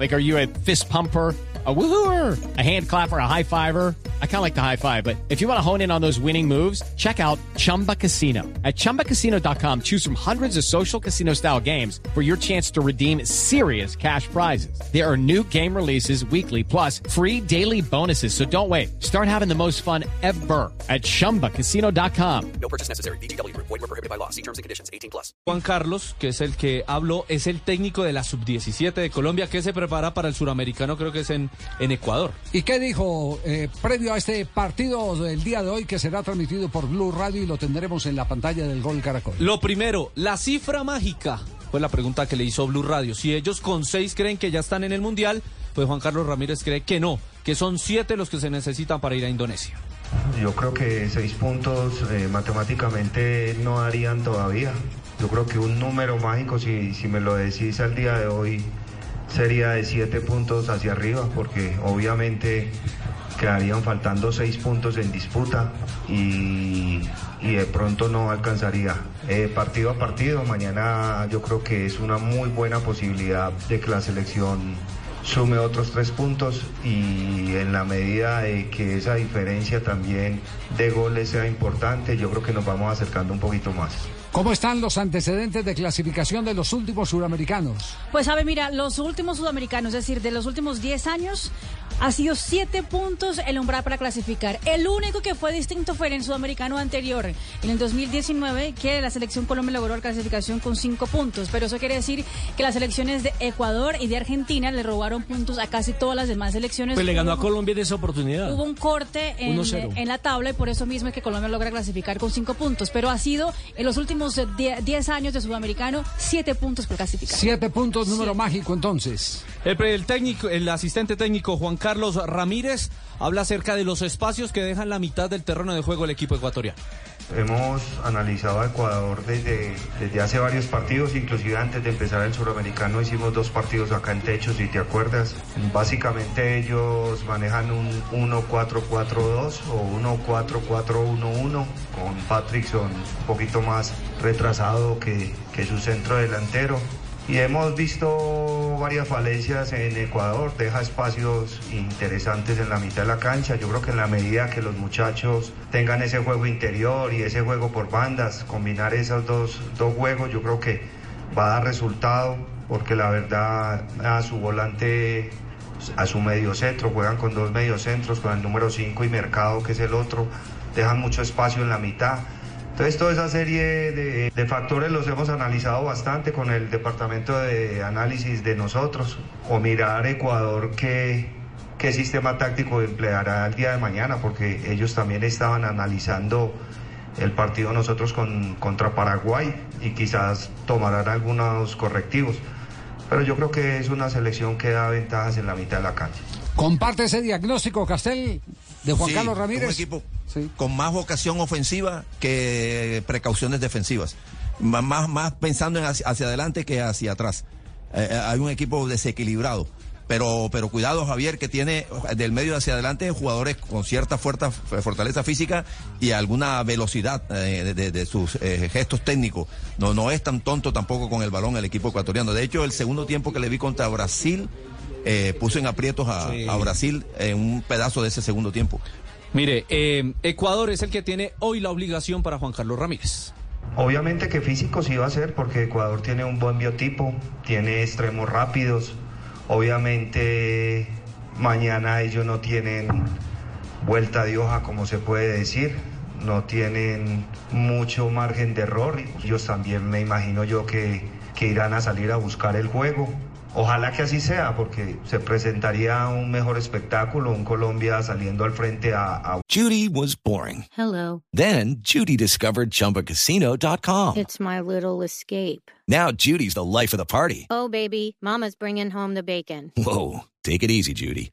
Like, are you a fist pumper? a woohooer, a hand clapper, a high fiver. I kind of like the high five, but if you want to hone in on those winning moves, check out Chumba Casino. At ChumbaCasino.com, choose from hundreds of social casino style games for your chance to redeem serious cash prizes. There are new game releases weekly, plus free daily bonuses. So don't wait. Start having the most fun ever at ChumbaCasino.com. No purchase necessary. BGW. Void were prohibited by law. See terms and conditions. 18 plus. Juan Carlos, que es el que habló, es el técnico de la Sub-17 de Colombia, que se prepara para el suramericano, creo que es en en Ecuador. ¿Y qué dijo eh, previo a este partido del día de hoy que será transmitido por Blue Radio y lo tendremos en la pantalla del Gol Caracol? Lo primero, la cifra mágica. Fue la pregunta que le hizo Blue Radio. Si ellos con seis creen que ya están en el Mundial, pues Juan Carlos Ramírez cree que no, que son siete los que se necesitan para ir a Indonesia. Yo creo que seis puntos eh, matemáticamente no harían todavía. Yo creo que un número mágico, si, si me lo decís al día de hoy, sería de siete puntos hacia arriba, porque obviamente quedarían faltando seis puntos en disputa y, de pronto no alcanzaría. Eh, partido a partido, mañana yo creo que es una muy buena posibilidad de que la selección sume otros tres puntos y en la medida de que esa diferencia también de goles sea importante, yo creo que nos vamos acercando un poquito más. ¿Cómo están los antecedentes de clasificación de los últimos sudamericanos? Pues sabe, mira, los últimos sudamericanos, es decir, de los últimos 10 años, ha sido 7 puntos el umbral para clasificar. El único que fue distinto fue en el sudamericano anterior, en el 2019, que la selección Colombia logró la clasificación con 5 puntos. Pero eso quiere decir que las selecciones de Ecuador y de Argentina le robaron puntos a casi todas las demás selecciones. Pues le ganó a Colombia en esa oportunidad. Hubo un corte en, en la tabla y por eso mismo es que Colombia logra clasificar con 5 puntos. Pero ha sido en los últimos 10 años de sudamericano, 7 puntos por clasificar. 7 puntos, número mágico entonces. El, técnico, el asistente técnico Juan Carlos Ramírez habla acerca de los espacios que dejan la mitad del terreno de juego el equipo ecuatoriano. Hemos analizado a Ecuador desde, desde hace varios partidos, inclusive antes de empezar el suramericano hicimos dos partidos acá en Techo, si te acuerdas. Básicamente ellos manejan un 1-4-4-2 o 1-4-4-1-1 con Patrickson un poquito más retrasado que, que su centro delantero y hemos visto varias falencias en Ecuador, deja espacios interesantes en la mitad de la cancha. Yo creo que en la medida que los muchachos tengan ese juego interior y ese juego por bandas, combinar esos dos, dos juegos, yo creo que va a dar resultado, porque la verdad a su volante, a su medio centro, juegan con dos mediocentros, con el número 5 y Mercado, que es el otro, dejan mucho espacio en la mitad. Entonces, toda esa serie de, factores los hemos analizado bastante con el departamento de análisis de nosotros, o mirar Ecuador qué, qué sistema táctico empleará el día de mañana, porque ellos también estaban analizando el partido nosotros con, contra Paraguay y quizás tomarán algunos correctivos. Pero yo creo que es una selección que da ventajas en la mitad de la cancha. ¿Comparte ese diagnóstico, Castel, de Juan Carlos Ramírez? Un equipo con más vocación ofensiva que precauciones defensivas. Más, más pensando en hacia, adelante que hacia atrás. Eh, eh, hay un equipo desequilibrado. Pero, pero cuidado, Javier, que tiene del medio hacia adelante jugadores con cierta fuerza, fortaleza física y alguna velocidad eh, de, sus gestos técnicos. No, no es tan tonto tampoco con el balón el equipo ecuatoriano. De hecho, el segundo tiempo que le vi contra Brasil puso en aprietos a, a Brasil en un pedazo de ese segundo tiempo. Mire, eh, Ecuador es el que tiene hoy la obligación para Juan Carlos Ramírez. Obviamente que físico sí va a ser porque Ecuador tiene un buen biotipo, tiene extremos rápidos. Obviamente mañana ellos no tienen vuelta de hoja como se puede decir, no tienen mucho margen de error. Ellos también me imagino yo que, que irán a salir a buscar el juego. Ojalá que así sea, porque se presentaría un mejor espectáculo, un Colombia saliendo al frente a, a... Judy was boring. Hello. Then Judy discovered ChumbaCasino.com. It's my little escape. Now Judy's the life of the party. Oh, baby, mama's bringing home the bacon. Whoa, take it easy, Judy.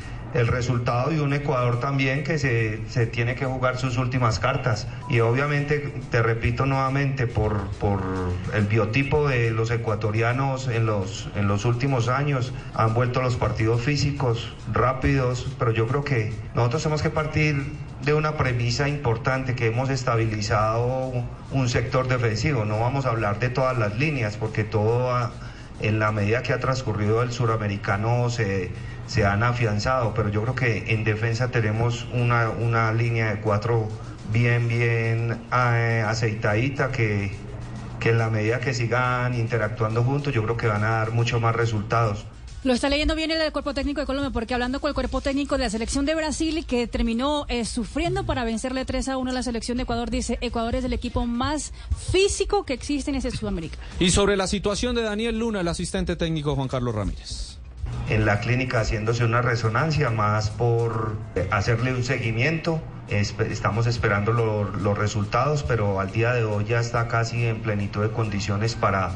el resultado de un Ecuador también que se, se, tiene que jugar sus últimas cartas. Y obviamente, te repito nuevamente, por, por el biotipo de los ecuatorianos en los, en los últimos años, han vuelto los partidos físicos rápidos, pero yo creo que nosotros tenemos que partir de una premisa importante que hemos estabilizado un sector defensivo. No vamos a hablar de todas las líneas porque todo en la medida que ha transcurrido el suramericano se, se han afianzado, pero yo creo que en defensa tenemos una, una línea de cuatro bien, bien eh, aceitadita que, que en la medida que sigan interactuando juntos yo creo que van a dar mucho más resultados. Lo está leyendo bien el cuerpo técnico de Colombia, porque hablando con el cuerpo técnico de la selección de Brasil, que terminó eh, sufriendo para vencerle 3 a 1 a la selección de Ecuador, dice, Ecuador es el equipo más físico que existe en ese Sudamérica. Y sobre la situación de Daniel Luna, el asistente técnico Juan Carlos Ramírez. En la clínica haciéndose una resonancia, más por hacerle un seguimiento. estamos esperando los resultados, pero al día de hoy ya está casi en plenitud de condiciones para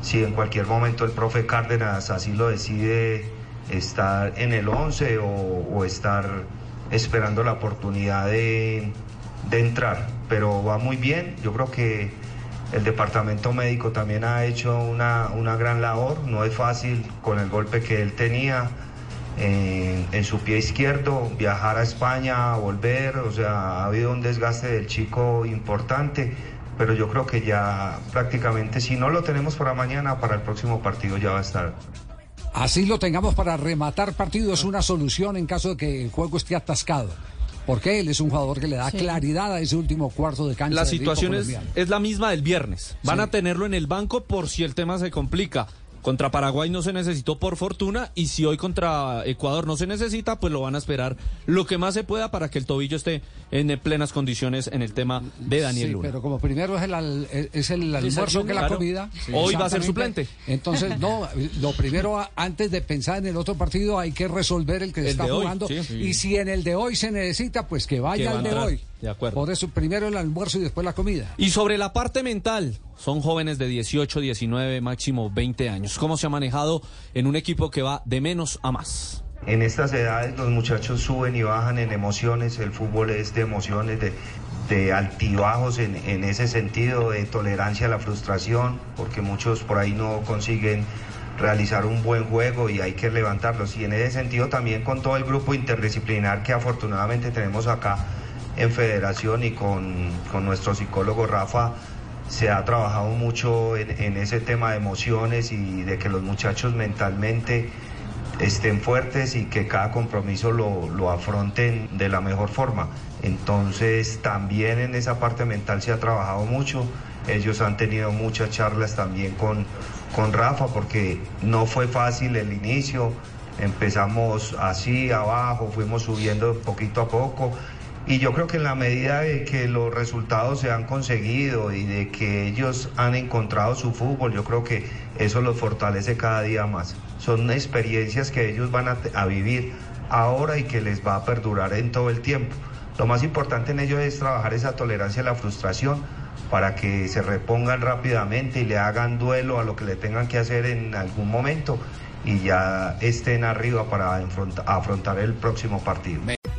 si en cualquier momento el profe Cárdenas así lo decide estar en el 11 o, estar esperando la oportunidad de, entrar. Pero va muy bien, yo creo que el departamento médico también ha hecho una, gran labor, no es fácil con el golpe que él tenía. En, en, su pie izquierdo, viajar a España, volver, o sea, ha habido un desgaste del chico importante, pero yo creo que ya prácticamente si no lo tenemos para mañana, para el próximo partido ya va a estar. Así lo tengamos para rematar partido es una solución en caso de que el juego esté atascado. Porque él es un jugador que le da claridad a ese último cuarto de cancha. La situación es, es, la misma del viernes. Van a tenerlo en el banco por si el tema se complica. Contra Paraguay no se necesitó por fortuna y si hoy contra Ecuador no se necesita, pues lo van a esperar lo que más se pueda para que el tobillo esté en plenas condiciones en el tema de Daniel sí, Pero como primero es el, es el almuerzo que la comida. Hoy va a ser suplente. Entonces, no, lo primero antes de pensar en el otro partido hay que resolver el que se está jugando. y si en el de hoy se necesita, pues que vaya al de hoy. De acuerdo. Por eso primero el almuerzo y después la comida. Y sobre la parte mental, son jóvenes de 18, 19, máximo 20 años. ¿Cómo se ha manejado en un equipo que va de menos a más? En estas edades los muchachos suben y bajan en emociones, el fútbol es de emociones, de, de altibajos en, en, ese sentido, de tolerancia a la frustración, porque muchos por ahí no consiguen realizar un buen juego y hay que levantarlos. Y en ese sentido también con todo el grupo interdisciplinar que afortunadamente tenemos acá en federación y con, con nuestro psicólogo Rafa, se ha trabajado mucho en, ese tema de emociones y de que los muchachos mentalmente estén fuertes y que cada compromiso lo, afronten de la mejor forma. Entonces también en esa parte mental se ha trabajado mucho. Ellos han tenido muchas charlas también con, con Rafa porque no fue fácil el inicio. Empezamos así abajo, fuimos subiendo poquito a poco y yo creo que en la medida de que los resultados se han conseguido y de que ellos han encontrado su fútbol, yo creo que eso los fortalece cada día más. Son experiencias que ellos van a, vivir ahora y que les va a perdurar en todo el tiempo. Lo más importante en ellos es trabajar esa tolerancia a la frustración para que se repongan rápidamente y le hagan duelo a lo que le tengan que hacer en algún momento y ya estén arriba para afrontar el próximo partido.